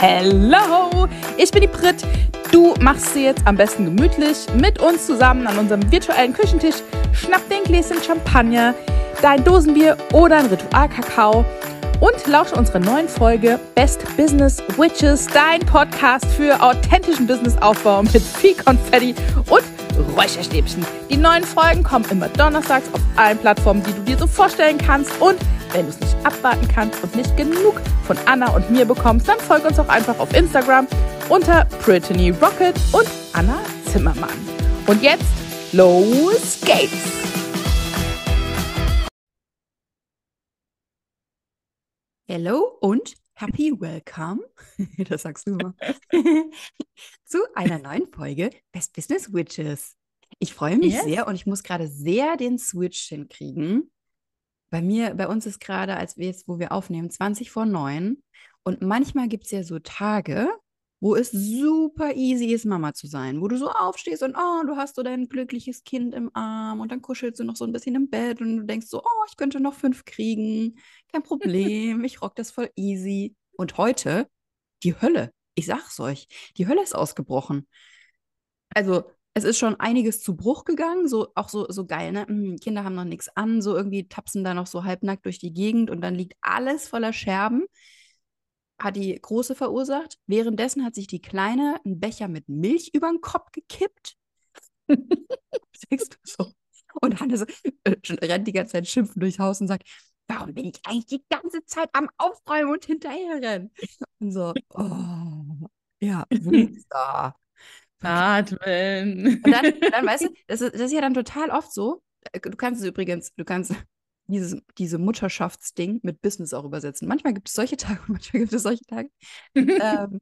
Hello, ich bin die Brit. Du machst sie jetzt am besten gemütlich mit uns zusammen an unserem virtuellen Küchentisch. Schnapp den Gläschen Champagner, dein Dosenbier oder ein Ritualkakao und lausche unserer neuen Folge Best Business Witches, dein Podcast für authentischen Businessaufbau mit viel Konfetti und Räucherstäbchen. Die neuen Folgen kommen immer donnerstags auf allen Plattformen, die du dir so vorstellen kannst und wenn du es nicht abwarten kannst und nicht genug von Anna und mir bekommst, dann folg uns auch einfach auf Instagram unter Brittany Rocket und Anna Zimmermann. Und jetzt los geht's! Hello und happy welcome, das sagst du immer, zu einer neuen Folge Best Business Witches. Ich freue mich Yes. sehr und ich muss gerade sehr den Switch hinkriegen. Bei mir, bei uns ist gerade, als wir jetzt, wo wir aufnehmen, 20 vor 9. Und manchmal gibt es ja so Tage, wo es super easy ist, Mama zu sein, wo du so aufstehst und oh, du hast so dein glückliches Kind im Arm und dann kuschelst du noch so ein bisschen im Bett und du denkst so, oh, ich könnte noch fünf kriegen, kein Problem, ich rock das voll easy. Und heute, die Hölle, ich sag's euch, die Hölle ist ausgebrochen. Also, es ist schon einiges zu Bruch gegangen, so auch so, so geil, ne? Hm, Kinder haben noch nichts an, so irgendwie tapsen da noch so halbnackt durch die Gegend und dann liegt alles voller Scherben. Hat die Große verursacht. Währenddessen hat sich die Kleine einen Becher mit Milch über den Kopf gekippt. Denkst du so? Und Hannes äh, rennt die ganze Zeit schimpfend durchs Haus und sagt, warum bin ich eigentlich die ganze Zeit am Aufräumen und hinterherrennen? Und so, oh, ja, Winzer. Atmen. Und dann, dann weißt du, das ist, das ist ja dann total oft so. äh, Du kannst es übrigens, du kannst dieses, diese Mutterschaftsding mit Business auch übersetzen. Manchmal gibt es solche Tage und manchmal gibt es solche Tage. ähm,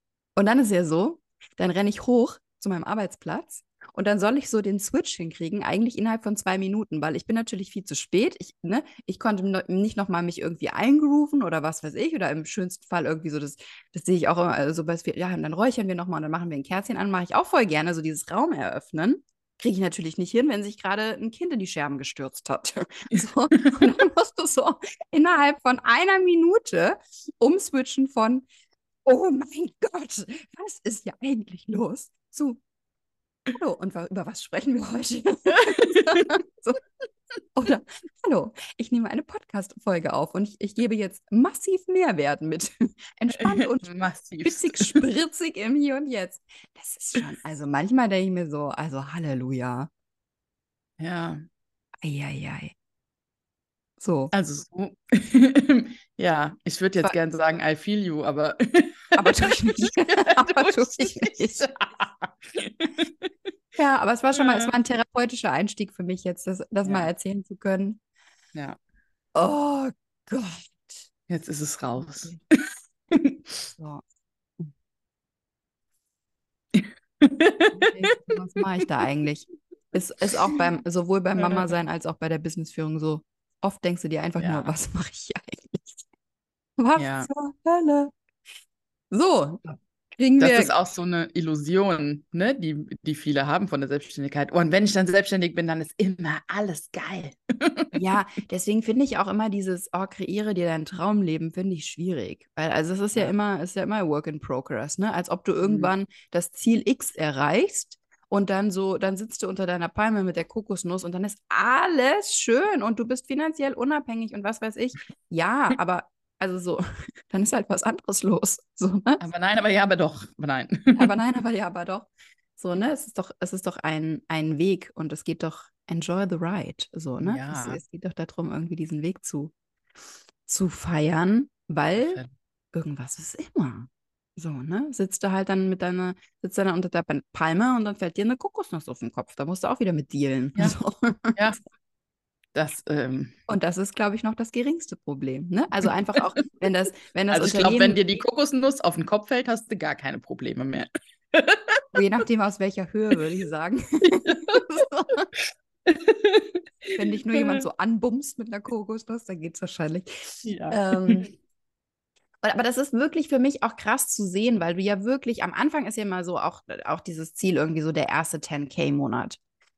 und dann ist ja so, dann renne ich hoch zu meinem Arbeitsplatz und dann soll ich so den Switch hinkriegen, eigentlich innerhalb von zwei Minuten, weil ich bin natürlich viel zu spät. Ich, ne, ich konnte nicht nochmal mich irgendwie eingrooven oder was weiß ich oder im schönsten Fall irgendwie so, das, das sehe ich auch immer, also was wir, ja, und dann räuchern wir nochmal und dann machen wir ein Kerzchen an, mache ich auch voll gerne, so dieses Raum eröffnen. Kriege ich natürlich nicht hin, wenn sich gerade ein Kind in die Scherben gestürzt hat. So, und dann musst du so innerhalb von einer Minute umswitchen von oh mein Gott, was ist hier eigentlich los? Zu, hallo, und über was sprechen wir heute? so. Oder, hallo, ich nehme eine Podcast-Folge auf und ich, ich gebe jetzt massiv Mehrwert mit. Entspannt und Massiv. witzig, spritzig im Hier und Jetzt. Das ist schon, also manchmal denke ich mir so, also Halleluja. Ja, Eieiei. So, also so. ja, ich würde jetzt Ver- gern sagen, I feel you, aber. aber tue ich nicht. aber tue ich nicht. Ja, aber es war schon mal, es Ja. war ein therapeutischer Einstieg für mich jetzt, das, das mal Ja. erzählen zu können. Ja, Oh Gott. jetzt ist es raus. So. Was mache ich da eigentlich? Ist, ist auch beim, sowohl beim Mama sein als auch bei der Businessführung so. Oft denkst du dir einfach Ja. nur, was mache ich eigentlich? Was Ja. zur Hölle? So, kriegen Das wir. ist auch so eine Illusion, ne, die, die viele haben von der Selbstständigkeit. Und wenn ich dann selbstständig bin, dann ist immer alles geil. Ja, deswegen finde ich auch immer dieses, oh, kreiere dir dein Traumleben, finde ich schwierig. Weil, also es ist ja Ja. immer, ist ja immer Work in Progress, ne? Als ob du Mhm. irgendwann das Ziel X erreichst und dann so, dann sitzt du unter deiner Palme mit der Kokosnuss und dann ist alles schön und du bist finanziell unabhängig und was weiß ich. Ja, aber also so, dann ist halt was anderes los. So, ne? Aber nein, aber ja, aber doch. Aber nein. Aber nein, aber ja, aber doch. So, ne? Es ist doch, es ist doch ein, ein Weg und es geht doch, enjoy the ride. So, ne? Es, Ja. es geht doch darum, irgendwie diesen Weg zu, zu feiern, weil irgendwas ist immer. So, ne? Sitzt du halt dann mit deiner, sitzt dann unter der Palme und dann fällt dir eine Kokosnuss auf den Kopf. Da musst du auch wieder mit dealen. Ja. So. Ja. Das, ähm, Und das ist, glaube ich, noch das geringste Problem. Ne? Also einfach auch, wenn das, wenn das also ich glaube, wenn dir die Kokosnuss auf den Kopf fällt, hast du gar keine Probleme mehr. je nachdem aus welcher Höhe, würde ich sagen. Wenn dich nur jemand so anbumst mit einer Kokosnuss, dann geht es wahrscheinlich. Ja. Ähm, aber das ist wirklich für mich auch krass zu sehen, weil du ja wirklich, am Anfang ist ja immer so auch, auch dieses Ziel irgendwie so der erste 10K-Monat.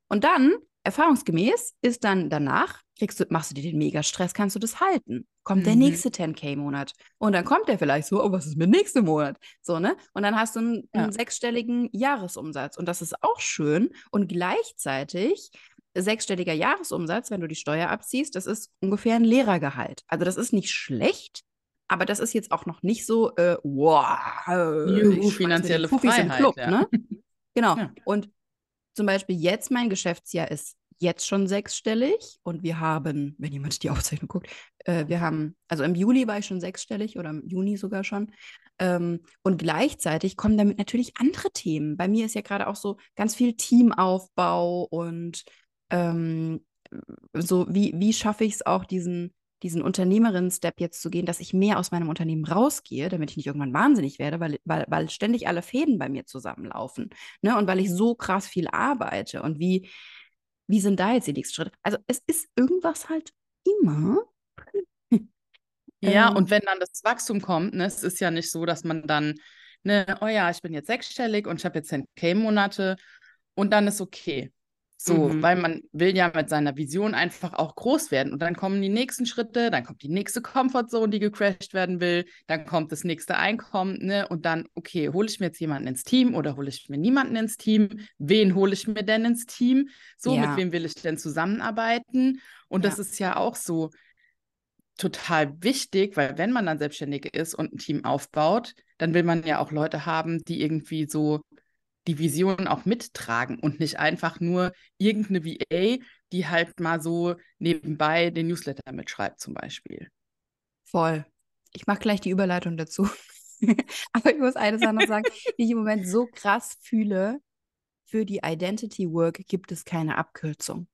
Und dann erfahrungsgemäß ist dann danach, kriegst du, machst du dir den Megastress, kannst du das halten. Kommt der Mhm. nächste 10K-Monat. Und dann kommt der vielleicht so, oh, was ist mit nächsten Monat? So, ne? Und dann hast du einen, Ja. einen sechsstelligen Jahresumsatz. Und das ist auch schön. Und gleichzeitig sechsstelliger Jahresumsatz, wenn du die Steuer abziehst, das ist ungefähr ein Lehrergehalt. Also das ist nicht schlecht, aber das ist jetzt auch noch nicht so, äh, wow, Juhu, finanzielle Freiheit, Club, ja. ne? Genau. Ja. Und zum Beispiel jetzt, mein Geschäftsjahr ist jetzt schon sechsstellig und wir haben, wenn jemand die Aufzeichnung guckt, äh, wir haben, also im Juli war ich schon sechsstellig oder im Juni sogar schon. Ähm, und gleichzeitig kommen damit natürlich andere Themen. Bei mir ist ja gerade auch so ganz viel Teamaufbau und ähm, so, wie, wie schaffe ich es auch, diesen, diesen Unternehmerinnen-Step jetzt zu gehen, dass ich mehr aus meinem Unternehmen rausgehe, damit ich nicht irgendwann wahnsinnig werde, weil, weil, weil ständig alle Fäden bei mir zusammenlaufen. Ne? Und weil ich so krass viel arbeite. Und wie, wie sind da jetzt die nächsten Schritte? Also es ist irgendwas halt immer. Ja, Ähm, und wenn dann das Wachstum kommt, ne, es ist ja nicht so, dass man dann, ne, oh ja, ich bin jetzt sechsstellig und ich habe jetzt 10K-Monate und dann ist okay. So, Mhm. weil man will ja mit seiner Vision einfach auch groß werden. Und dann kommen die nächsten Schritte, dann kommt die nächste Comfortzone, die gecrashed werden will, dann kommt das nächste Einkommen, ne? Und dann, okay, hole ich mir jetzt jemanden ins Team oder hole ich mir niemanden ins Team? Wen hole ich mir denn ins Team? So, Ja. mit wem will ich denn zusammenarbeiten? Und das Ja. ist ja auch so total wichtig, weil wenn man dann selbstständig ist und ein Team aufbaut, dann will man ja auch Leute haben, die irgendwie so die Vision auch mittragen und nicht einfach nur irgendeine VA, die halt mal so nebenbei den Newsletter mitschreibt zum Beispiel. Voll. Ich mache gleich die Überleitung dazu. Aber ich muss eine Sache noch sagen, die ich im Moment so krass fühle. Für die Identity Work gibt es keine Abkürzung.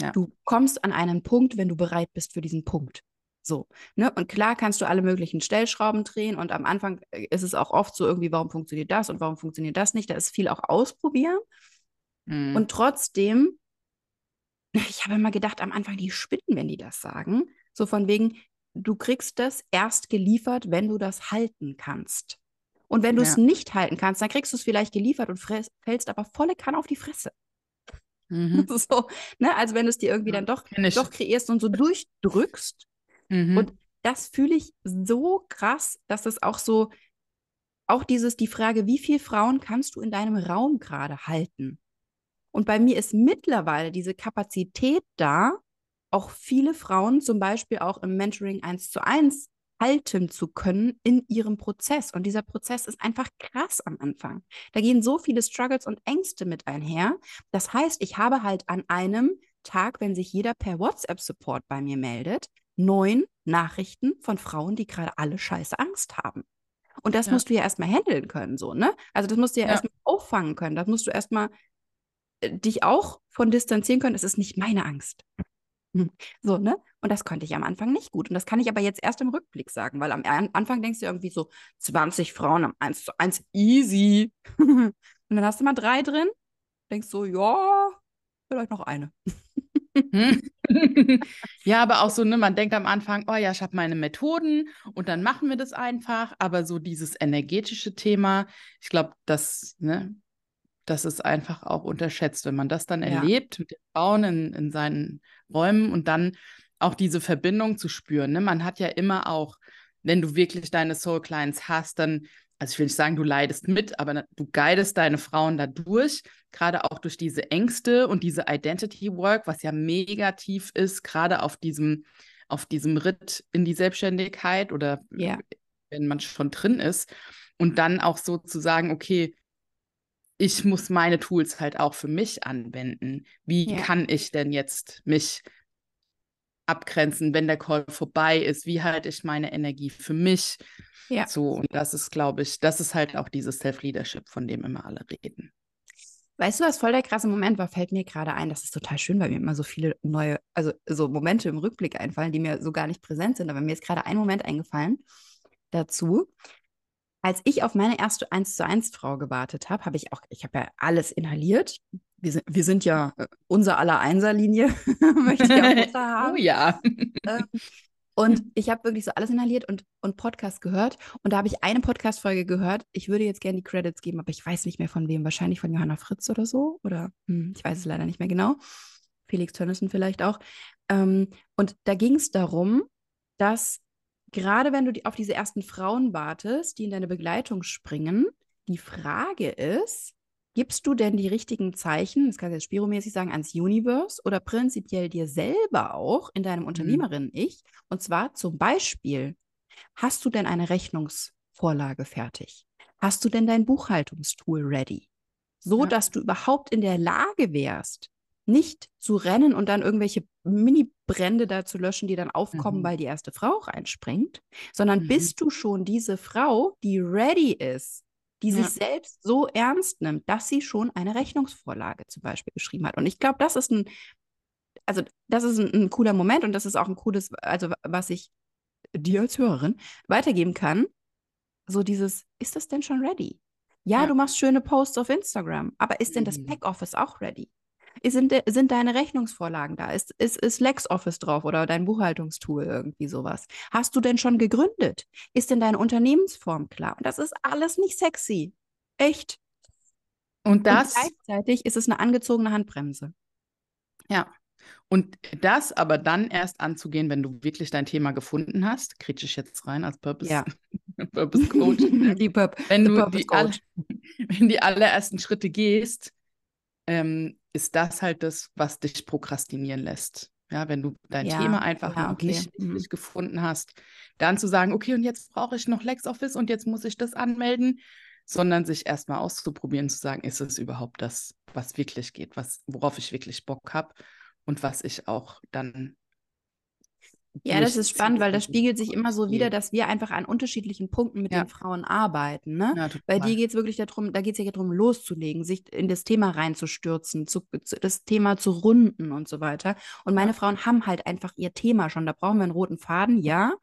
Ja. Du kommst an einen Punkt, wenn du bereit bist für diesen Punkt. So, ne? Und klar kannst du alle möglichen Stellschrauben drehen und am Anfang äh, ist es auch oft so irgendwie, warum funktioniert das und warum funktioniert das nicht? Da ist viel auch ausprobieren. Mhm. Und trotzdem, ich habe immer gedacht, am Anfang, die spinnen, wenn die das sagen. So von wegen, du kriegst das erst geliefert, wenn du das halten kannst. Und wenn du es Ja. nicht halten kannst, dann kriegst du es vielleicht geliefert und fällst aber volle Kanne auf die Fresse. Mhm. So, ne? Also wenn du es dir irgendwie Ja, dann doch, doch kreierst und so durchdrückst. Mhm. Und das fühle ich so krass, dass das auch so, auch dieses, die Frage, wie viele Frauen kannst du in deinem Raum gerade halten? Und bei mir ist mittlerweile diese Kapazität da, auch viele Frauen zum Beispiel auch im Mentoring eins zu eins halten zu können in ihrem Prozess. Und dieser Prozess ist einfach krass am Anfang. Da gehen so viele Struggles und Ängste mit einher. Das heißt, ich habe halt an einem Tag, wenn sich jeder per WhatsApp-Support bei mir meldet, neun Nachrichten von Frauen, die gerade alle scheiße Angst haben. Und das Ja. musst du ja erstmal handeln können, so, ne? Also das musst du ja, Ja. erstmal auffangen können. Das musst du erstmal äh, dich auch von distanzieren können. Es ist nicht meine Angst. Hm. So, ne? Und das konnte ich am Anfang nicht gut. Und das kann ich aber jetzt erst im Rückblick sagen, weil am An- Anfang denkst du irgendwie so 20 Frauen am 1 zu 1 easy. Und dann hast du mal drei drin, denkst so, ja, vielleicht noch eine. Hm. Ja, aber auch so, ne, man denkt am Anfang, oh ja, ich habe meine Methoden und dann machen wir das einfach. Aber so dieses energetische Thema, ich glaube, das, ne, das ist einfach auch unterschätzt, wenn man das dann Ja. erlebt mit den Frauen in, in seinen Räumen und dann auch diese Verbindung zu spüren. Ne? Man hat ja immer auch, wenn du wirklich deine Soul Clients hast, dann, also ich will nicht sagen, du leidest mit, aber du guidest deine Frauen da durch, gerade auch durch diese Ängste und diese Identity Work, was ja mega tief ist, gerade auf diesem, auf diesem Ritt in die Selbstständigkeit oder Ja. wenn man schon drin ist. Und dann auch so zu sagen, okay, ich muss meine Tools halt auch für mich anwenden. Wie Ja. kann ich denn jetzt mich abgrenzen, wenn der Call vorbei ist? Wie halte ich meine Energie für mich? Ja. So, und das ist, glaube ich, das ist halt auch dieses Self-Leadership, von dem immer alle reden. Weißt du, was voll der krasse Moment war, fällt mir gerade ein. Das ist total schön, weil mir immer so viele neue, also so Momente im Rückblick einfallen, die mir so gar nicht präsent sind. Aber mir ist gerade ein Moment eingefallen dazu. Als ich auf meine erste 1 zu 1 Frau gewartet habe, habe ich auch, ich habe ja alles inhaliert. Wir sind, wir sind ja äh, unser aller Einserlinie, möchte ich auch haben. oh ja. Ähm, Und ich habe wirklich so alles inhaliert und, und Podcast gehört. Und da habe ich eine Podcast-Folge gehört. Ich würde jetzt gerne die Credits geben, aber ich weiß nicht mehr von wem. Wahrscheinlich von Johanna Fritz oder so. Oder hm, ich weiß es leider nicht mehr genau. Felix Tönnissen vielleicht auch. Ähm, und da ging es darum, dass gerade wenn du auf diese ersten Frauen wartest, die in deine Begleitung springen, die Frage ist, gibst du denn die richtigen Zeichen, das kannst du jetzt spiromäßig sagen, ans Universe oder prinzipiell dir selber auch in deinem mhm. Unternehmerinnen-Ich? Und zwar zum Beispiel, hast du denn eine Rechnungsvorlage fertig? Hast du denn dein Buchhaltungstool ready? So, ja. dass du überhaupt in der Lage wärst, nicht zu rennen und dann irgendwelche Mini-Brände da zu löschen, die dann aufkommen, mhm. weil die erste Frau reinspringt, sondern mhm. bist du schon diese Frau, die ready ist, die ja. sich selbst so ernst nimmt, dass sie schon eine Rechnungsvorlage zum Beispiel geschrieben hat. Und ich glaube, das ist ein, also das ist ein, ein, cooler Moment und das ist auch ein cooles, also was ich dir als Hörerin weitergeben kann. So dieses, ist das denn schon ready? Ja, ja. du machst schöne Posts auf Instagram, aber ist denn das mhm. Backoffice auch ready? Sind, sind deine Rechnungsvorlagen da? Ist, ist, ist LexOffice drauf oder dein Buchhaltungstool irgendwie sowas? Hast du denn schon gegründet? Ist denn deine Unternehmensform klar? Und das ist alles nicht sexy. Echt. Und das. Und gleichzeitig ist es eine angezogene Handbremse. Ja. Und das aber dann erst anzugehen, wenn du wirklich dein Thema gefunden hast, kriege ich jetzt rein als Purpose, ja. Purpose Coach. die Purp wenn du die, all, wenn die allerersten Schritte gehst, ähm, ist das halt das, was dich prokrastinieren lässt. Ja, wenn du dein ja, Thema einfach ja, okay. nicht mhm. gefunden hast, dann zu sagen, okay, und jetzt brauche ich noch LexOffice und jetzt muss ich das anmelden, sondern sich erstmal auszuprobieren, zu sagen, ist es überhaupt das, was wirklich geht, was, worauf ich wirklich Bock habe und was ich auch dann ja, das ist spannend, weil das spiegelt sich immer so wieder, dass wir einfach an unterschiedlichen Punkten mit ja. den Frauen arbeiten. Ne? Ja, Bei dir geht es wirklich darum, da geht es ja darum, loszulegen, sich in das Thema reinzustürzen, zu, zu, das Thema zu runden und so weiter. Und meine ja. Frauen haben halt einfach ihr Thema schon. Da brauchen wir einen roten Faden, ja.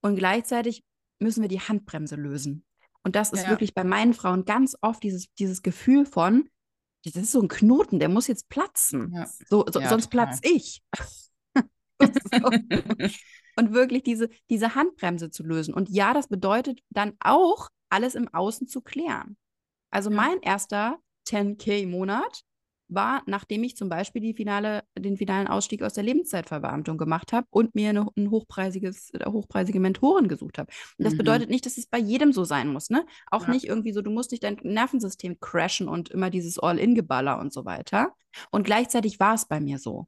Und gleichzeitig müssen wir die Handbremse lösen. Und das ist wirklich bei meinen Frauen ganz oft dieses, dieses Gefühl von, das ist so ein Knoten, der muss jetzt platzen. So, so sonst platz ich. und wirklich diese, diese Handbremse zu lösen. Und ja, das bedeutet dann auch, alles im Außen zu klären. Also mein erster 10K-Monat war, nachdem ich zum Beispiel die finale, den finalen Ausstieg aus der Lebenszeitverbeamtung gemacht habe und mir eine, ein hochpreisiges, äh, hochpreisige Mentorin gesucht habe. Und das mhm. bedeutet nicht, dass es bei jedem so sein muss, ne? Auch ja. nicht irgendwie so, du musst nicht dein Nervensystem crashen und immer dieses All-In-Geballer und so weiter. Und gleichzeitig war es bei mir so.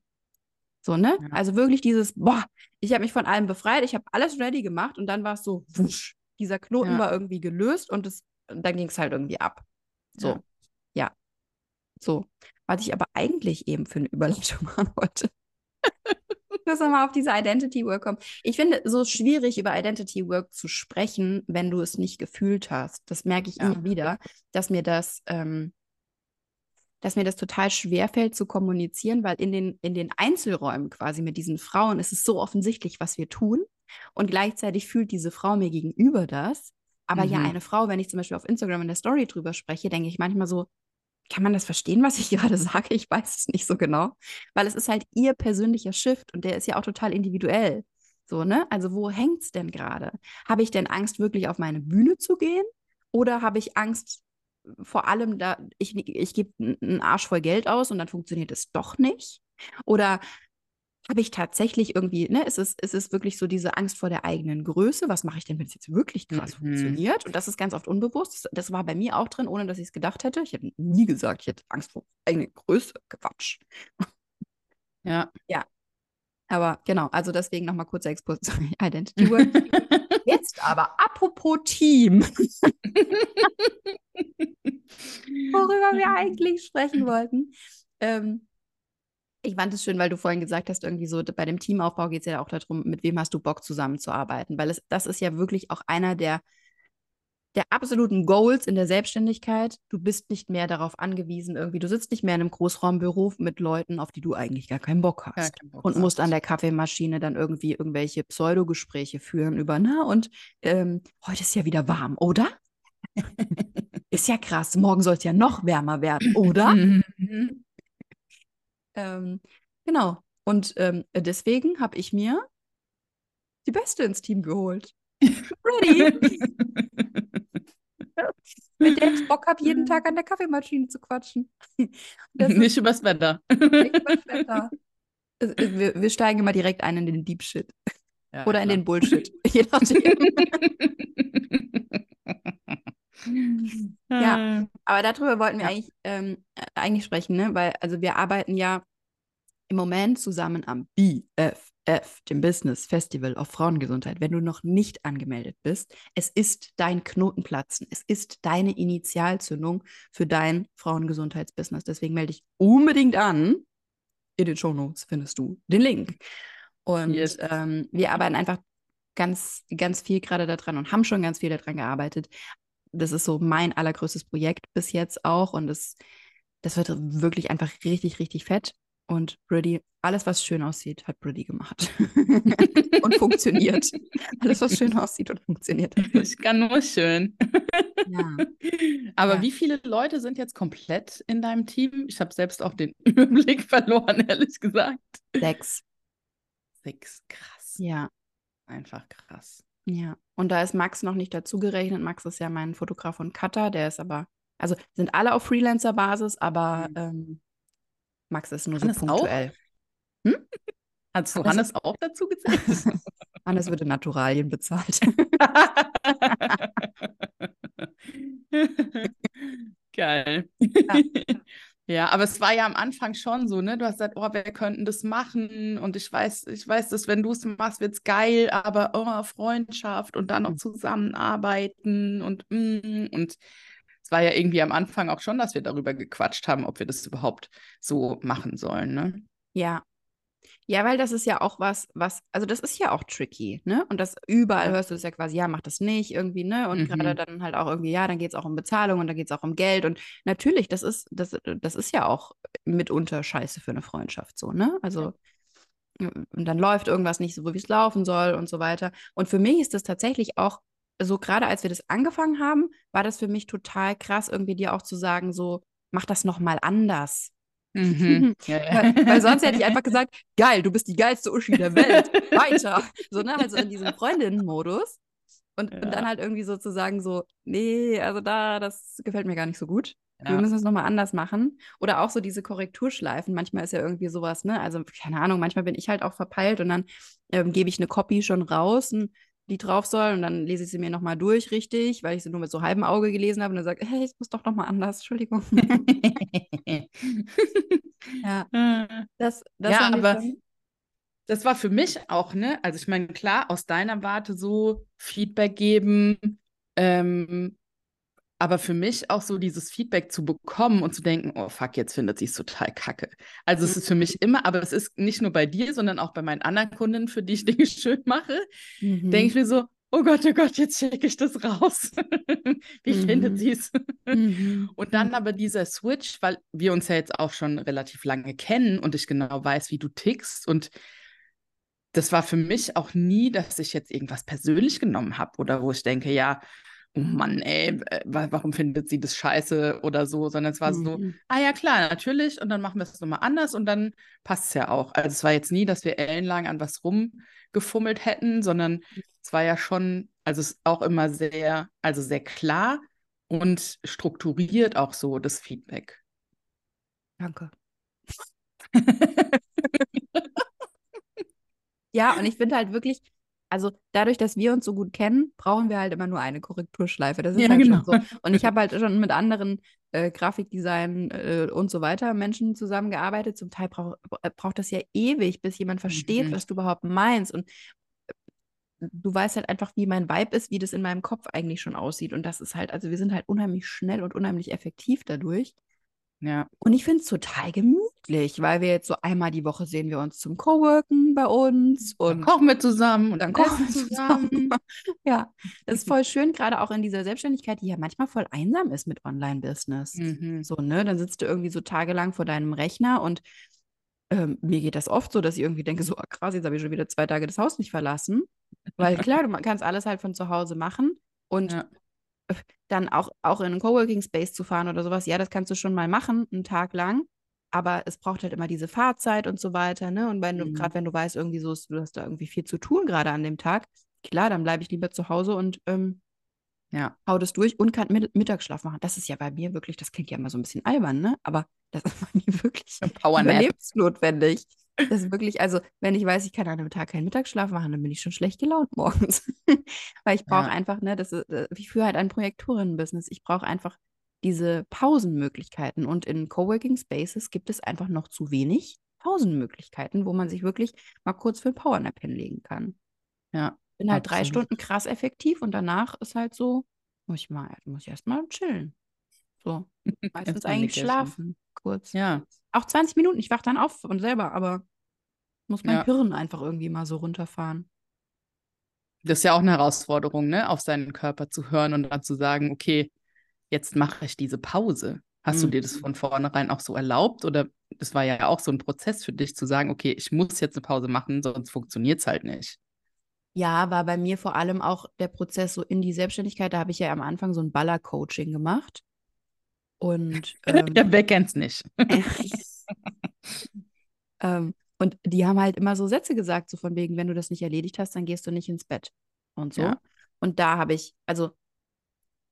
So, ne? Ja. Also wirklich dieses, boah, ich habe mich von allem befreit, ich habe alles ready gemacht und dann war es so, wusch, dieser Knoten ja. war irgendwie gelöst und es, dann ging es halt irgendwie ab. So, ja. ja. So. Was ich aber eigentlich eben für eine Überleitung machen wollte. Lass mal auf diese Identity Work kommen. Ich finde es so schwierig, über Identity Work zu sprechen, wenn du es nicht gefühlt hast. Das merke ich immer wieder, dass mir das ähm, dass mir das total schwer fällt zu kommunizieren, weil in den, in den Einzelräumen quasi mit diesen Frauen ist es so offensichtlich, was wir tun. Und gleichzeitig fühlt diese Frau mir gegenüber das. Aber mhm. ja, eine Frau, wenn ich zum Beispiel auf Instagram in der Story drüber spreche, denke ich manchmal so, kann man das verstehen, was ich gerade sage? Ich weiß es nicht so genau. Weil es ist halt ihr persönlicher Shift und der ist ja auch total individuell. So, ne? Also, wo hängt es denn gerade? Habe ich denn Angst, wirklich auf meine Bühne zu gehen? Oder habe ich Angst, vor allem da, ich, ich gebe einen Arsch voll Geld aus und dann funktioniert es doch nicht? Oder habe ich tatsächlich irgendwie, ne, es ist, es ist wirklich so diese Angst vor der eigenen Größe. Was mache ich denn, wenn es jetzt wirklich krass mhm. funktioniert? Und das ist ganz oft unbewusst. Das, war bei mir auch drin, ohne dass ich es gedacht hätte. Ich hätte nie gesagt, ich hätte Angst vor eigener Größe. Quatsch. Ja. Ja. Aber genau, also deswegen nochmal kurzer Exkurs Identity Work. Jetzt aber, apropos Team. Worüber wir eigentlich sprechen wollten. Ähm, ich fand es schön, weil du vorhin gesagt hast, irgendwie so bei dem Teamaufbau geht es ja auch darum, mit wem hast du Bock zusammenzuarbeiten. Weil es, das ist ja wirklich auch einer der der absoluten Goals in der Selbstständigkeit. Du bist nicht mehr darauf angewiesen, irgendwie, du sitzt nicht mehr in einem Großraumbüro mit Leuten, auf die du eigentlich gar keinen Bock hast. Keinen Bock und musst an der Kaffeemaschine dann irgendwie irgendwelche Pseudogespräche führen über, na, und ähm, heute ist ja wieder warm, oder? ist ja krass, morgen soll es ja noch wärmer werden, oder? Ähm, genau. Und ähm, deswegen habe ich mir die Beste ins Team geholt. Ready. Mit der ich Bock habe, jeden Tag an der Kaffeemaschine zu quatschen. nicht übers Wetter. Nicht übers Wetter. Wir, wir, steigen immer direkt ein in den Deep Shit. Ja, Oder klar. in den Bullshit. Je nachdem. ja, aber darüber wollten wir ja. eigentlich, ähm, eigentlich sprechen, ne? Weil, also wir arbeiten ja im Moment zusammen am BFF, dem Business Festival of Frauengesundheit. Wenn du noch nicht angemeldet bist, es ist dein Knotenplatzen, es ist deine Initialzündung für dein Frauengesundheitsbusiness. Deswegen melde dich unbedingt an. In den Shownotes findest du den Link. Und yes. ähm, wir arbeiten einfach ganz, ganz viel gerade daran und haben schon ganz viel daran gearbeitet. Das ist so mein allergrößtes Projekt bis jetzt auch und das, das wird wirklich einfach richtig, richtig fett. Und Brady, alles, was schön aussieht, hat Brady gemacht. und funktioniert. Alles, was schön aussieht und funktioniert. Ich kann nur schön. Ja. Aber ja. wie viele Leute sind jetzt komplett in deinem Team? Ich habe selbst auch den Überblick verloren, ehrlich gesagt. Sechs. Sechs, krass. Ja. Einfach krass. Ja. Und da ist Max noch nicht dazu gerechnet. Max ist ja mein Fotograf und Cutter. Der ist aber, also sind alle auf Freelancer-Basis, aber mhm. ähm, Max ist nur Hannes so punktuell. Auch? Hm? Hast du Hannes, Hannes auch dazu gezählt? Hannes wird in Naturalien bezahlt. Geil. Ja. ja. aber es war ja am Anfang schon so, ne? Du hast gesagt, oh, wir könnten das machen und ich weiß, ich weiß, dass wenn du es machst, wird es geil, aber oh, Freundschaft und dann noch hm. zusammenarbeiten und mm, und war ja irgendwie am Anfang auch schon, dass wir darüber gequatscht haben, ob wir das überhaupt so machen sollen, ne? Ja. Ja, weil das ist ja auch was, was, also das ist ja auch tricky, ne? Und das überall hörst du es ja quasi, ja, mach das nicht irgendwie, ne? Und mhm. gerade dann halt auch irgendwie, ja, dann geht es auch um Bezahlung und dann geht es auch um Geld. Und natürlich, das ist, das, das ist ja auch mitunter scheiße für eine Freundschaft so, ne? Also und dann läuft irgendwas nicht so, wie es laufen soll und so weiter. Und für mich ist das tatsächlich auch so gerade als wir das angefangen haben, war das für mich total krass, irgendwie dir auch zu sagen, so, mach das nochmal anders. Mhm. Ja, ja. weil, weil, sonst hätte ich einfach gesagt, geil, du bist die geilste Uschi der Welt. Weiter. So, ne? Also in diesem Freundinnen-Modus. Und, ja. und, dann halt irgendwie sozusagen so, nee, also da, das gefällt mir gar nicht so gut. Wir müssen es nochmal anders machen. Oder auch so diese Korrekturschleifen. Manchmal ist ja irgendwie sowas, ne? Also, keine Ahnung, manchmal bin ich halt auch verpeilt und dann ähm, gebe ich eine Copy schon raus und die drauf soll und dann lese ich sie mir nochmal durch, richtig, weil ich sie nur mit so halbem Auge gelesen habe und dann sage, hey, es muss doch nochmal anders, Entschuldigung. ja, das, das ja aber das war für mich auch, ne, also ich meine, klar, aus deiner Warte so Feedback geben, ähm, aber für mich auch so dieses Feedback zu bekommen und zu denken, oh fuck, jetzt findet sie es total kacke. Also es ist für mich immer, aber es ist nicht nur bei dir, sondern auch bei meinen anderen Kunden, für die ich Dinge schön mache, mhm. denke ich mir so, oh Gott, oh Gott, jetzt schicke ich das raus. Wie mhm. findet sie es? Mhm. Und dann mhm. aber dieser Switch, weil wir uns ja jetzt auch schon relativ lange kennen und ich genau weiß, wie du tickst und das war für mich auch nie, dass ich jetzt irgendwas persönlich genommen habe oder wo ich denke, ja, oh Mann, ey, äh, warum findet sie das scheiße oder so, sondern es war mhm. so, ah ja, klar, natürlich, und dann machen wir es nochmal anders und dann passt es ja auch. Also es war jetzt nie, dass wir ellenlang an was rumgefummelt hätten, sondern es war ja schon, also es ist auch immer sehr, also sehr klar und strukturiert auch so das Feedback. Danke. ja, und ich finde halt wirklich, also dadurch, dass wir uns so gut kennen, brauchen wir halt immer nur eine Korrekturschleife. Das ist ja, halt genau. schon so. Und ich habe halt schon mit anderen äh, Grafikdesign äh, und so weiter Menschen zusammengearbeitet. Zum Teil brauch, äh, braucht das ja ewig, bis jemand versteht, mhm. was du überhaupt meinst. Und äh, du weißt halt einfach, wie mein Vibe ist, wie das in meinem Kopf eigentlich schon aussieht. Und das ist halt, also wir sind halt unheimlich schnell und unheimlich effektiv dadurch. Ja. Und ich finde es total gemütlich, weil wir jetzt so einmal die Woche sehen wir uns zum Coworken bei uns und dann kochen wir zusammen und dann kochen wir zusammen. ja, das ist voll schön, gerade auch in dieser Selbstständigkeit, die ja manchmal voll einsam ist mit Online-Business. Mhm. So, ne? Dann sitzt du irgendwie so tagelang vor deinem Rechner und ähm, mir geht das oft so, dass ich irgendwie denke, so ah, krass, jetzt habe ich schon wieder zwei Tage das Haus nicht verlassen. Weil klar, du kannst alles halt von zu Hause machen und ja dann auch, auch in einen Coworking Space zu fahren oder sowas, ja, das kannst du schon mal machen, einen Tag lang. aber es braucht halt immer diese Fahrzeit und so weiter, ne? Und wenn du, Mhm. gerade wenn du weißt, irgendwie so, du hast da irgendwie viel zu tun, gerade an dem Tag, klar, dann bleibe ich lieber zu Hause und ähm, Ja. hau das durch und kann Mitt- Mittagsschlaf machen. Das ist ja bei mir wirklich, das klingt ja immer so ein bisschen albern, ne? Aber das ist bei mir wirklich Powernap. Das ist wirklich, also wenn ich weiß, ich kann an einem Tag keinen Mittagsschlaf machen, dann bin ich schon schlecht gelaunt morgens. Weil ich brauche Ja. einfach, ne, das ist, äh, ich führe halt ein Projektorinnen-Business. Ich brauche einfach diese Pausenmöglichkeiten. Und in Coworking Spaces gibt es einfach noch zu wenig Pausenmöglichkeiten, wo man sich wirklich mal kurz für ein Powernap hinlegen kann. Ja. Bin halt drei Absolut. Stunden krass effektiv und danach ist halt so, muss ich mal, muss ich erstmal chillen. So. Meistens eigentlich schlafen. Kurz. Ja. Auch 20 Minuten, ich wach dann auf von selber, aber muss mein Ja. Hirn einfach irgendwie mal so runterfahren. Das ist ja auch eine Herausforderung, ne? Auf seinen Körper zu hören und dann zu sagen, okay, jetzt mache ich diese Pause. Hast du dir das Mhm. von vornherein auch so erlaubt? Oder das war ja auch so ein Prozess für dich zu sagen, okay, ich muss jetzt eine Pause machen, sonst funktioniert es halt nicht. Ja, war bei mir vor allem auch der Prozess so in die Selbstständigkeit. Da habe ich ja am Anfang so ein Baller-Coaching gemacht. Und ähm, Ja, wer kennt's nicht? ähm, und die haben halt immer so Sätze gesagt, so von wegen, wenn du das nicht erledigt hast, dann gehst du nicht ins Bett und so. Ja. Und da habe ich, also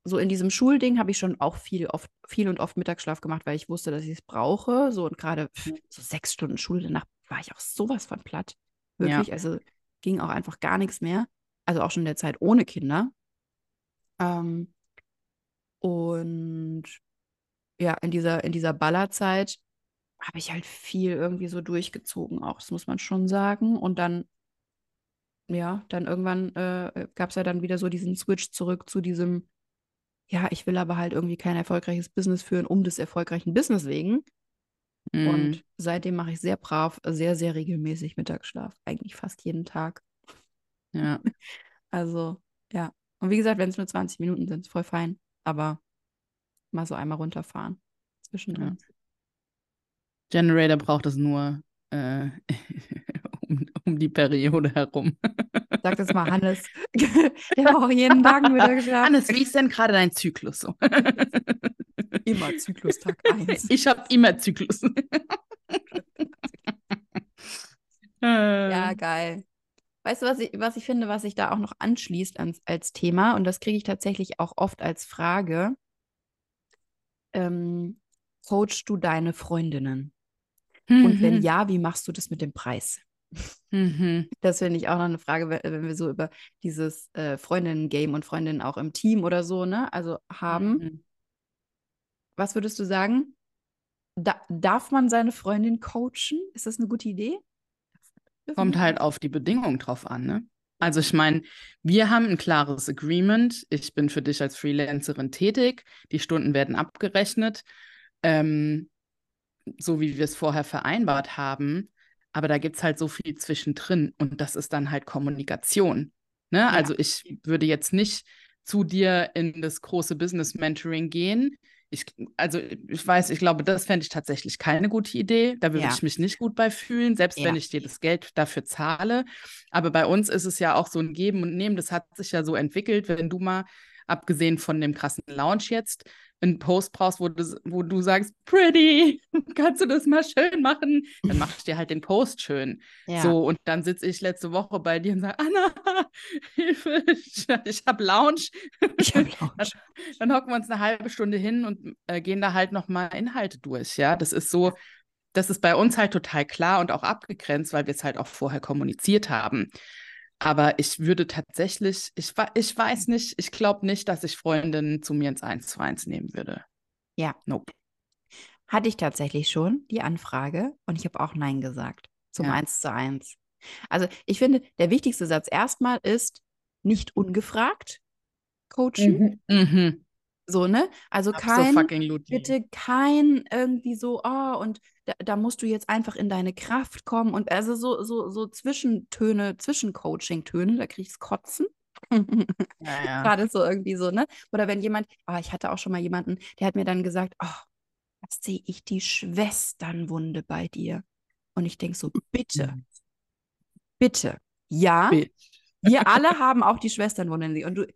so in diesem Schulding habe ich schon auch viel, oft, viel und oft Mittagsschlaf gemacht, weil ich wusste, dass ich es brauche. So und gerade so sechs Stunden Schule danach war ich auch sowas von platt. Ja. Wirklich, also ging auch einfach gar nichts mehr. Also auch schon in der Zeit ohne Kinder. Ähm, und ja, in dieser, in dieser Ballerzeit habe ich halt viel irgendwie so durchgezogen, auch, das muss man schon sagen. Und dann, ja, dann irgendwann äh, gab es ja dann wieder so diesen Switch zurück zu diesem, ja, ich will aber halt irgendwie kein erfolgreiches Business führen, um des erfolgreichen Business wegen. Mhm. Und seitdem mache ich sehr brav, sehr, sehr regelmäßig Mittagsschlaf. Eigentlich fast jeden Tag. ja. Also, ja. Und wie gesagt, wenn es nur 20 Minuten sind, ist voll fein. Aber mal so einmal runterfahren zwischendrin. Generator braucht es nur äh, um, um die Periode herum. Sag das mal, Hannes. Der braucht jeden Tag einen Mittagsschlaf. Hannes, wie ist denn gerade dein Zyklus so? Immer Zyklustag 1. Ich habe immer Zyklus. Ja, Äh, geil. Weißt du, was ich, was ich finde, was sich da auch noch anschließt ans, als Thema, und das kriege ich tatsächlich auch oft als Frage, ähm, coachst du deine Freundinnen? Und wenn mhm, ja, wie machst du das mit dem Preis? mhm, Das finde ich auch noch eine Frage, wenn, wir so über dieses äh, Freundinnen-Game und Freundinnen auch im Team oder so, ne, also haben. mhm. Was würdest du sagen? Da, darf man seine Freundin coachen? Ist das eine gute Idee? Kommt halt auf die Bedingungen drauf an, ne? Also ich meine, wir haben ein klares Agreement. Ich bin für dich als Freelancerin tätig. Die Stunden werden abgerechnet, ähm, so wie wir es vorher vereinbart haben. Aber da gibt es halt so viel zwischendrin und das ist dann halt Kommunikation. Ne? Also ich würde jetzt nicht zu dir in das große Business Mentoring gehen. Ich, also ich weiß, ich glaube, das fände ich tatsächlich keine gute Idee. Da würde Ja. ich mich nicht gut bei fühlen, selbst Ja. wenn ich dir das Geld dafür zahle. Aber bei uns ist es ja auch so ein Geben und Nehmen. Das hat sich ja so entwickelt, wenn du mal, abgesehen von dem krassen Lounge jetzt, einen Post brauchst, wo du, wo du sagst, pretty, kannst du das mal schön machen? Dann mach ich dir halt den Post schön. Ja. So, und dann sitze ich letzte Woche bei dir und sage, Anna, Hilfe, ich, ich habe Lounge. Ich hab Lounge. Dann hocken wir uns eine halbe Stunde hin und äh, gehen da halt nochmal Inhalte durch. Ja, das ist so, das ist bei uns halt total klar und auch abgegrenzt, weil wir es halt auch vorher kommuniziert haben. Aber ich würde tatsächlich, ich, ich weiß nicht, ich glaube nicht, dass ich Freundinnen zu mir ins Eins zu eins nehmen würde. Ja. Nope. Hatte ich tatsächlich schon die Anfrage und ich habe auch Nein gesagt zum Ja. Eins zu eins. Also ich finde, der wichtigste Satz erstmal ist nicht ungefragt coachen. Mhm. So, ne? Also kein, bitte kein irgendwie so, oh, und da, da musst du jetzt einfach in deine Kraft kommen und also so, so, so Zwischentöne, Zwischencoaching-Töne, da krieg ich's Kotzen. Ja, ja. Gerade so irgendwie so, ne? Oder wenn jemand, ah, ich hatte auch schon mal jemanden, der hat mir dann gesagt, oh, was sehe ich die Schwesternwunde bei dir? Und ich denke so, bitte, bitte, ja, Bitch. wir alle haben auch die Schwesternwunde in sie. Und du,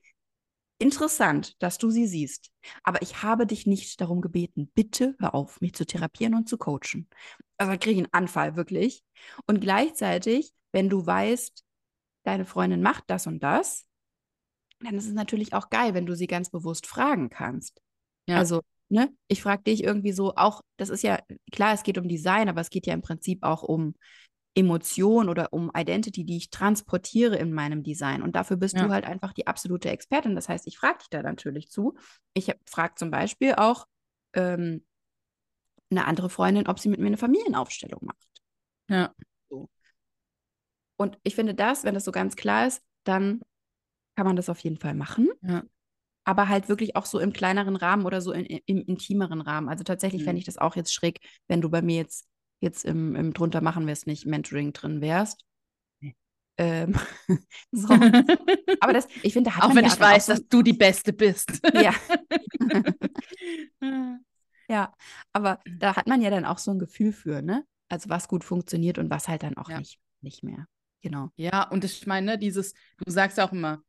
interessant, dass du sie siehst. Aber ich habe dich nicht darum gebeten, bitte hör auf, mich zu therapieren und zu coachen. Also kriege ich einen Anfall, wirklich. Und gleichzeitig, wenn du weißt, deine Freundin macht das und das, dann ist es natürlich auch geil, wenn du sie ganz bewusst fragen kannst. Ja. Also, ne, ich frage dich irgendwie so, auch, das ist ja, klar, es geht um Design, aber es geht ja im Prinzip auch um Emotion oder um Identity, die ich transportiere in meinem Design. Und dafür bist Ja. du halt einfach die absolute Expertin. Das heißt, ich frage dich da natürlich zu. Ich frage zum Beispiel auch ähm, eine andere Freundin, ob sie mit mir eine Familienaufstellung macht. Ja. Und ich finde das, wenn das so ganz klar ist, dann kann man das auf jeden Fall machen. Ja. Aber halt wirklich auch so im kleineren Rahmen oder so in, im intimeren Rahmen. Also tatsächlich Mhm. fände ich das auch jetzt schräg, wenn du bei mir jetzt, jetzt im, im drunter machen wir es nicht, Mentoring drin wärst. Ähm, so. Aber das, ich finde, da hat auch wenn ja ich weiß, so, dass du die Beste bist. Ja. Ja, aber da hat man ja dann auch so ein Gefühl für, ne? Also was gut funktioniert und was halt dann auch Ja. nicht, nicht mehr. Genau. Ja, und ich meine, dieses, du sagst ja auch immer,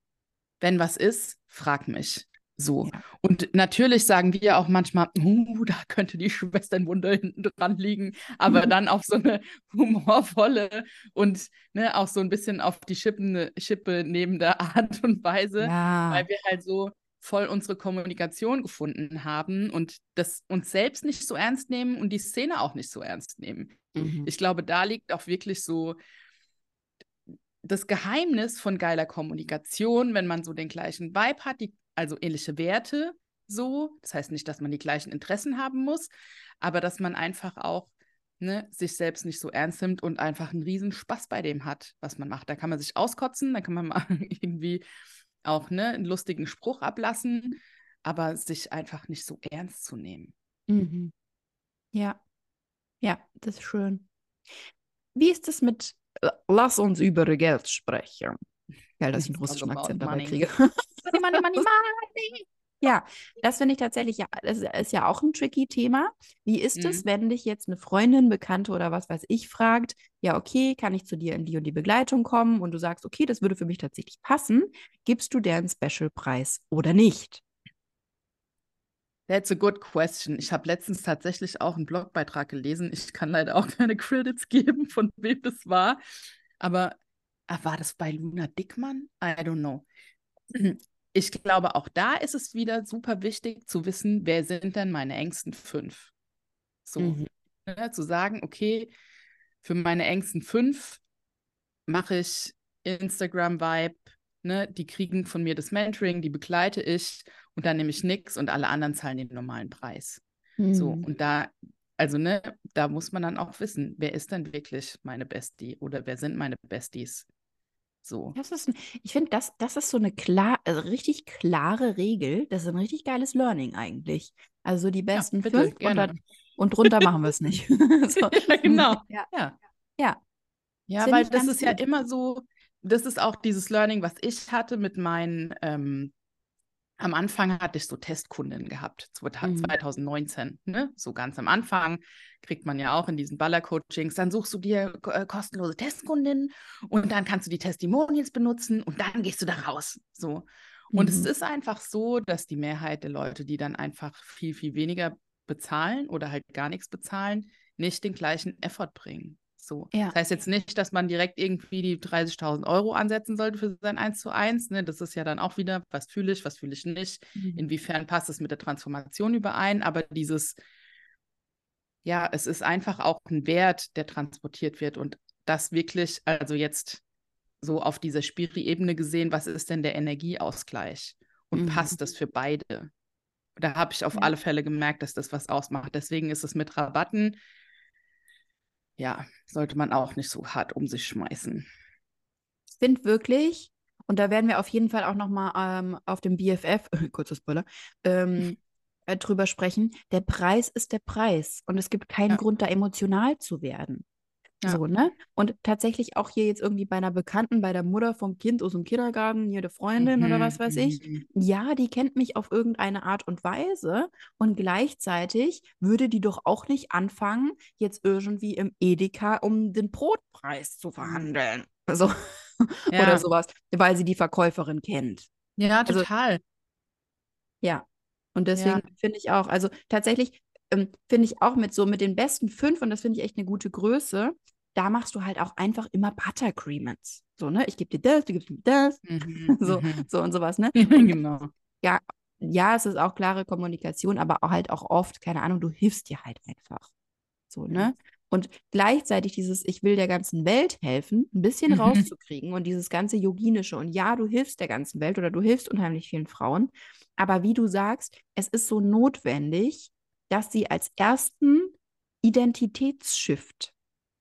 wenn was ist, frag mich. So. Ja. Und natürlich sagen wir auch manchmal, uh, da könnte die Schwesternwunde hinten dran liegen, aber dann auf so eine humorvolle und ne, auch so ein bisschen auf die Schippe, Schippe nehmende Art und Weise, Ja. weil wir halt so voll unsere Kommunikation gefunden haben und das uns selbst nicht so ernst nehmen und die Szene auch nicht so ernst nehmen. Mhm. Ich glaube, da liegt auch wirklich so das Geheimnis von geiler Kommunikation, wenn man so den gleichen Vibe hat, die, also ähnliche Werte so. Das heißt nicht, dass man die gleichen Interessen haben muss, aber dass man einfach auch ne, sich selbst nicht so ernst nimmt und einfach einen riesen Spaß bei dem hat, was man macht. Da kann man sich auskotzen, da kann man mal irgendwie auch ne, einen lustigen Spruch ablassen, aber sich einfach nicht so ernst zu nehmen. Mhm. Ja. Ja, das ist schön. Wie ist es mit äh, Lass uns über Geld sprechen? Geil, dass ich einen russischen Akzent dabei kriege. Money, money, money, money. Ja, das finde ich tatsächlich, ja, das ist ja auch ein tricky Thema. Wie ist es, Mhm. wenn dich jetzt eine Freundin, Bekannte oder was weiß ich fragt, ja, okay, kann ich zu dir in die und die Begleitung kommen? Und du sagst, okay, das würde für mich tatsächlich passen. Gibst du der einen Special-Preis oder nicht? That's a good question. Ich habe letztens tatsächlich auch einen Blogbeitrag gelesen. Ich kann leider auch keine Credits geben, von wem das war. Aber war das bei Luna Dickmann? I don't know. Ich glaube, auch da ist es wieder super wichtig zu wissen, wer sind denn meine engsten fünf? So, Mhm. ne, zu sagen, okay, für meine engsten fünf mache ich Instagram-Vibe, ne, die kriegen von mir das Mentoring, die begleite ich und dann nehme ich nichts und alle anderen zahlen den normalen Preis. So, Mhm. und da, also ne, da muss man dann auch wissen, wer ist denn wirklich meine Bestie oder wer sind meine Besties? So. Das ist, ich finde, das, das ist so eine klar, also richtig klare Regel. Das ist ein richtig geiles Learning eigentlich. Also die besten bitte, fünf und, dann, und drunter machen wir es nicht. so. Ja, genau. Ja, Ja. ja. Ja, weil das ist ja gut. immer so, das ist auch dieses Learning, was ich hatte mit meinen, ähm, am Anfang hatte ich so Testkunden gehabt, zwe- Mhm. 2019, ne? So ganz am Anfang kriegt man ja auch in diesen Baller-Coachings, dann suchst du dir äh, kostenlose Testkunden und dann kannst du die Testimonials benutzen und dann gehst du da raus. So. Und es Mhm. ist einfach so, dass die Mehrheit der Leute, die dann einfach viel, viel weniger bezahlen oder halt gar nichts bezahlen, nicht den gleichen Effort bringen. So. Ja. Das heißt jetzt nicht, dass man direkt irgendwie die 30.000 Euro ansetzen sollte für sein 1 zu 1. Ne? Das ist ja dann auch wieder, was fühle ich, was fühle ich nicht. Mhm. Inwiefern passt es mit der Transformation überein? Aber dieses, ja, es ist einfach auch ein Wert, der transportiert wird und das wirklich, also jetzt so auf dieser Spiri-Ebene gesehen, was ist denn der Energieausgleich und Mhm. passt das für beide? Da habe ich auf Ja. alle Fälle gemerkt, dass das was ausmacht. Deswegen ist es mit Rabatten, ja, sollte man auch nicht so hart um sich schmeißen. Ich finde wirklich, und da werden wir auf jeden Fall auch nochmal ähm, auf dem BFF, kurzer Spoiler, ähm, äh, drüber sprechen. Der Preis ist der Preis und es gibt keinen Ja. Grund, da emotional zu werden. Ja. So, ne? Und tatsächlich auch hier jetzt irgendwie bei einer Bekannten, bei der Mutter vom Kind aus dem Kindergarten, hier der Freundin oder was weiß ich. Mhm. Ja, die kennt mich auf irgendeine Art und Weise und gleichzeitig würde die doch auch nicht anfangen, jetzt irgendwie im Edeka um den Brotpreis zu verhandeln. So. Ja. Oder sowas, weil sie die Verkäuferin kennt. Ja, Also- total. Ja. Und deswegen Ja. finde ich auch, also tatsächlich ähm, finde ich auch mit so mit den besten fünf, und das finde ich echt eine gute Größe, da machst du halt auch einfach immer Butteragreements. So, ne? Ich gebe dir das, du gibst mir das, Mhm, so, mhm. so und sowas, ne? genau. Ja, ja, es ist auch klare Kommunikation, aber auch halt auch oft, keine Ahnung, du hilfst dir halt einfach. So, ne? Und gleichzeitig dieses, ich will der ganzen Welt helfen, ein bisschen Mhm. rauszukriegen und dieses ganze Yoginische. Und ja, du hilfst der ganzen Welt oder du hilfst unheimlich vielen Frauen. Aber wie du sagst, es ist so notwendig, dass sie als ersten Identitätsshift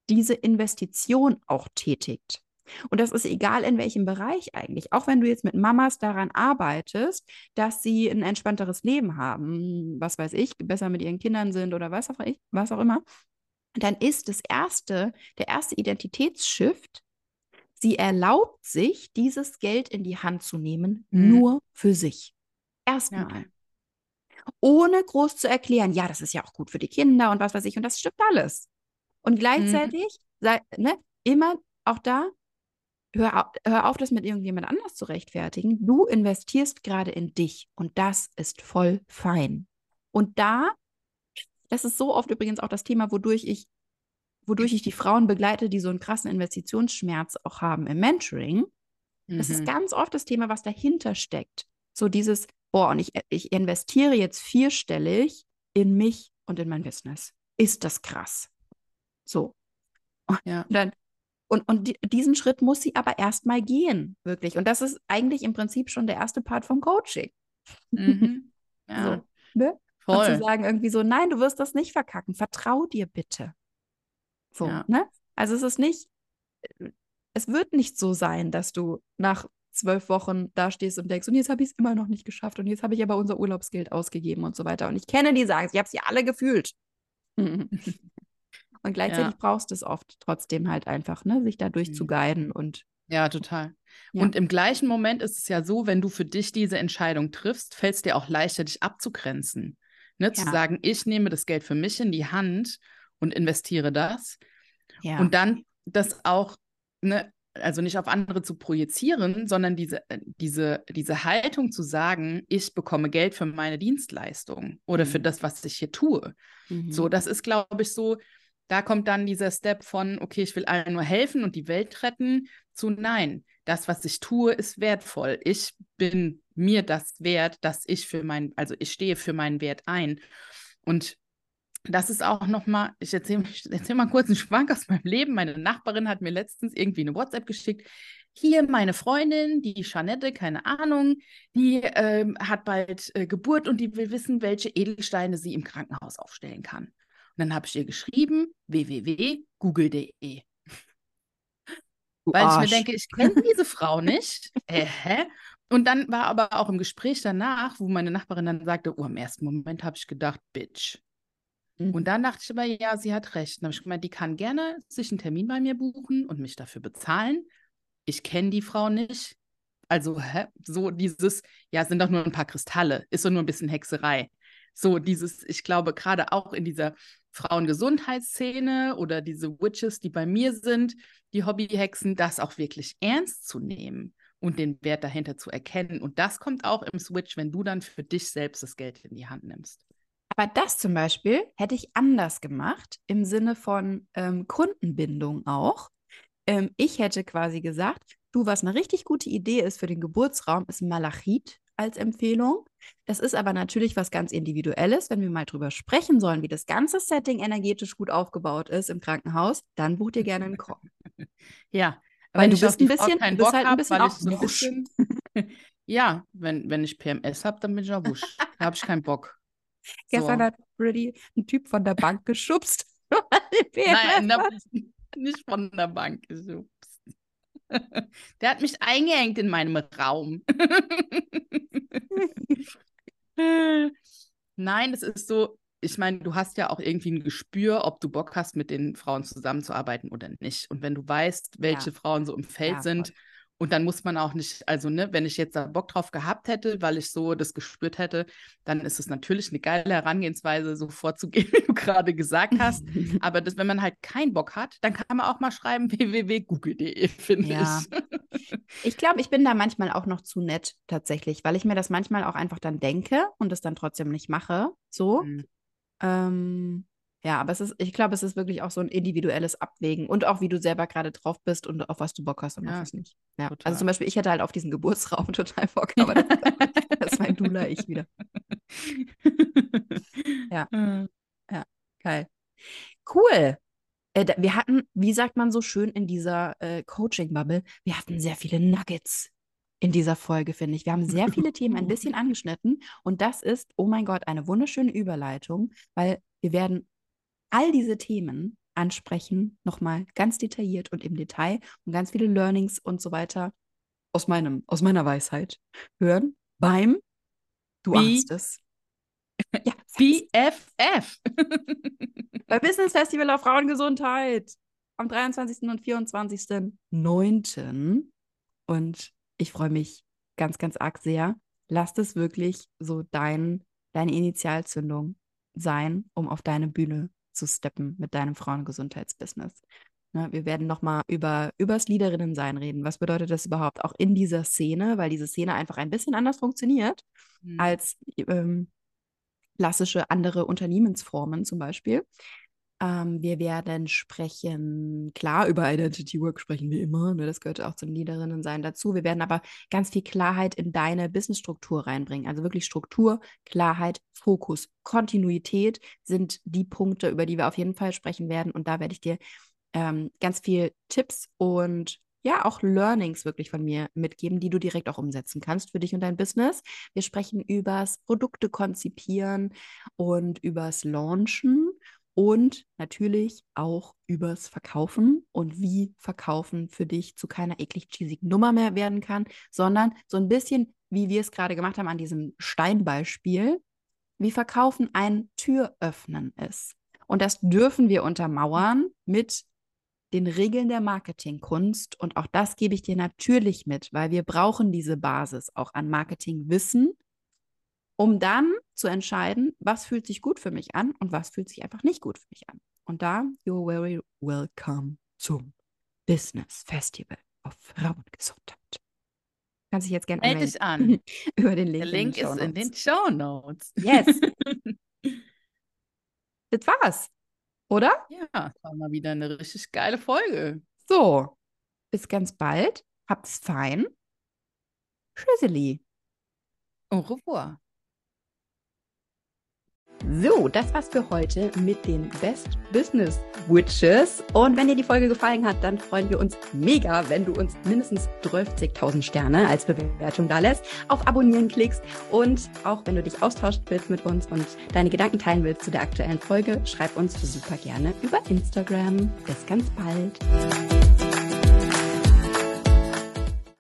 diese Investition auch tätigt. Und das ist egal in welchem Bereich eigentlich. Auch wenn du jetzt mit Mamas daran arbeitest, dass sie ein entspannteres Leben haben, was weiß ich, besser mit ihren Kindern sind oder was auch, ich, was auch immer, dann ist das erste, der erste Identitätsshift, sie erlaubt sich, dieses Geld in die Hand zu nehmen, Mhm. nur für sich. Erstmal. Ohne groß zu erklären, ja, das ist ja auch gut für die Kinder und was weiß ich, und das stimmt alles. Und gleichzeitig, sei, ne, immer auch da, hör, au- hör auf, das mit irgendjemand anders zu rechtfertigen. Du investierst gerade in dich und das ist voll fein. Und da, das ist so oft übrigens auch das Thema, wodurch ich, wodurch ich die Frauen begleite, die so einen krassen Investitionsschmerz auch haben im Mentoring. Das ist Mhm. ganz oft das Thema, was dahinter steckt. So dieses, boah, und ich, ich investiere jetzt vierstellig in mich und in mein Business. Ist das krass? So. Ja. Und, dann, und, und di diesen Schritt muss sie aber erstmal gehen, wirklich. Und das ist eigentlich im Prinzip schon der erste Part vom Coaching. Mhm. Ja, So, ne? Und voll. zu sagen irgendwie so, nein, du wirst das nicht verkacken. Vertrau dir bitte. So, Ja. ne? Also es ist nicht, es wird nicht so sein, dass du nach zwölf Wochen da stehst und denkst, und jetzt habe ich es immer noch nicht geschafft und jetzt habe ich aber unser Urlaubsgeld ausgegeben und so weiter. Und ich kenne die Angst, ich habe sie alle gefühlt. Und gleichzeitig Ja. brauchst du es oft trotzdem halt einfach, ne, sich dadurch zu Mhm. guiden und Ja, total. Ja. Und im gleichen Moment ist es ja so, wenn du für dich diese Entscheidung triffst, fällt es dir auch leichter, dich abzugrenzen. Ne? Zu Ja. sagen, ich nehme das Geld für mich in die Hand und investiere das. ja. Und dann das auch, ne, also nicht auf andere zu projizieren, sondern diese, äh, diese, diese Haltung zu sagen, ich bekomme Geld für meine Dienstleistung oder für Mhm. das, was ich hier tue. Mhm. So, das ist, glaube ich, so, da kommt dann dieser Step von, okay, ich will allen nur helfen und die Welt retten, zu nein, das, was ich tue, ist wertvoll. Ich bin mir das wert, dass ich für mein, also ich stehe für meinen Wert ein. Und das ist auch nochmal, ich erzähle erzähl mal kurz einen Schwank aus meinem Leben. Meine Nachbarin hat mir letztens irgendwie eine WhatsApp geschickt. Hier meine Freundin, die Jeanette, keine Ahnung, die ähm, hat bald äh, Geburt und die will wissen, welche Edelsteine sie im Krankenhaus aufstellen kann. Und dann habe ich ihr geschrieben, www.google.de. Weil ich mir Arsch. denke, ich kenne diese Frau nicht. äh, hä? Und dann war aber auch im Gespräch danach, wo meine Nachbarin dann sagte, oh, im ersten Moment habe ich gedacht, Bitch. Mhm. Und dann dachte ich aber, ja, sie hat recht. Dann habe ich gemeint, die kann gerne sich einen Termin bei mir buchen und mich dafür bezahlen. Ich kenne die Frau nicht. Also, hä? so dieses, ja, sind doch nur ein paar Kristalle, ist so nur ein bisschen Hexerei. So dieses, ich glaube, gerade auch in dieser Frauengesundheitsszene oder diese Witches, die bei mir sind, die Hobbyhexen, das auch wirklich ernst zu nehmen und den Wert dahinter zu erkennen. Und das kommt auch im Switch, wenn du dann für dich selbst das Geld in die Hand nimmst. Aber das zum Beispiel hätte ich anders gemacht, im Sinne von ähm, Kundenbindung auch. Ähm, ich hätte quasi gesagt, du, was eine richtig gute Idee ist für den Geburtsraum, ist Malachit als Empfehlung. Das ist aber natürlich was ganz Individuelles. Wenn wir mal drüber sprechen sollen, wie das ganze Setting energetisch gut aufgebaut ist im Krankenhaus, dann buch dir gerne einen Call. Ja, Weil du bist ein bisschen- du bist halt ein hab, bisschen ich auch so wusch. Ja, wenn, wenn ich PMS habe, dann bin ich auch wusch. Da habe ich keinen Bock. Gestern So. hat Freddy einen Typ von der Bank geschubst. er Nein, ich nicht von der Bank geschubst. Der hat mich eingehängt in meinem Raum. Nein, es ist so, ich meine, du hast ja auch irgendwie ein Gespür, ob du Bock hast, mit den Frauen zusammenzuarbeiten oder nicht. Und wenn du weißt, welche Frauen so im Feld Ja, sind. Und dann muss man auch nicht, also ne, wenn ich jetzt da Bock drauf gehabt hätte, weil ich so das gespürt hätte, dann ist es natürlich eine geile Herangehensweise, so vorzugehen, wie du gerade gesagt hast. Aber das, wenn man halt keinen Bock hat, dann kann man auch mal schreiben www.google.de, finde ja. ich. ich glaube, ich bin da manchmal auch noch zu nett tatsächlich, weil ich mir das manchmal auch einfach dann denke und es dann trotzdem nicht mache. So. Mhm. Ähm, ja, aber es ist, ich glaube, es ist wirklich auch so ein individuelles Abwägen und auch wie du selber gerade drauf bist und auf was du Bock hast und ja, auf was nicht. Ja. Also zum Beispiel, ich hätte halt auf diesen Geburtsraum total Bock, aber das, das ist mein Dula ich wieder. ja. Ja, geil. Cool. Äh, wir hatten, wie sagt man so schön in dieser äh, Coaching-Bubble, wir hatten sehr viele Nuggets in dieser Folge, finde ich. Wir haben sehr viele Themen ein bisschen angeschnitten und das ist, oh mein Gott, eine wunderschöne Überleitung, weil wir werden all diese Themen ansprechen, nochmal ganz detailliert und im Detail und ganz viele Learnings und so weiter aus meinem, aus meiner Weisheit hören beim Du B ahnst es. ja, BFF. Bei Business Festival auf Frauengesundheit am 23. und 24.09. Und ich freue mich ganz, ganz arg sehr. Lass es wirklich so dein, deine Initialzündung sein, um auf deine Bühne zu steppen mit deinem Frauengesundheitsbusiness. Ne, wir werden nochmal über übers Leaderinnen-Sein reden. Was bedeutet das überhaupt auch in dieser Szene, weil diese Szene einfach ein bisschen anders funktioniert mhm. als ähm, klassische andere Unternehmensformen zum Beispiel. Ähm, wir werden sprechen, klar, über Identity Work sprechen wir immer, ne, das gehört auch zum Leaderinnen sein dazu. Wir werden aber ganz viel Klarheit in deine Businessstruktur reinbringen. Also wirklich Struktur, Klarheit, Fokus, Kontinuität sind die Punkte, über die wir auf jeden Fall sprechen werden. Und da werde ich dir ähm, ganz viel Tipps und ja, auch Learnings wirklich von mir mitgeben, die du direkt auch umsetzen kannst für dich und dein Business. Wir sprechen übers Produkte konzipieren und übers Launchen und natürlich auch übers Verkaufen und wie Verkaufen für dich zu keiner eklig cheesigen Nummer mehr werden kann, sondern so ein bisschen, wie wir es gerade gemacht haben an diesem Steinbeispiel, wie Verkaufen ein Türöffnen ist. Und das dürfen wir untermauern mit den Regeln der Marketingkunst. Und auch das gebe ich dir natürlich mit, weil wir brauchen diese Basis auch an Marketingwissen, um dann zu entscheiden, was fühlt sich gut für mich an und was fühlt sich einfach nicht gut für mich an. Und da, you're very welcome zum Business Festival auf Frauengesundheit. Kannst dich jetzt gerne Meld dich an. Über den Link. Der Link in ist in den Show Notes. Yes. das war's. Oder? Ja, das war mal wieder eine richtig geile Folge. So, bis ganz bald. Habt's fein. Tschüsseli. Au revoir. So, das war's für heute mit den Best Business Witches. Und wenn dir die Folge gefallen hat, dann freuen wir uns mega, wenn du uns mindestens 12.000 Sterne als Bewertung da lässt, auf Abonnieren klickst und auch wenn du dich austauschen willst mit uns und deine Gedanken teilen willst zu der aktuellen Folge, schreib uns super gerne über Instagram. Bis ganz bald.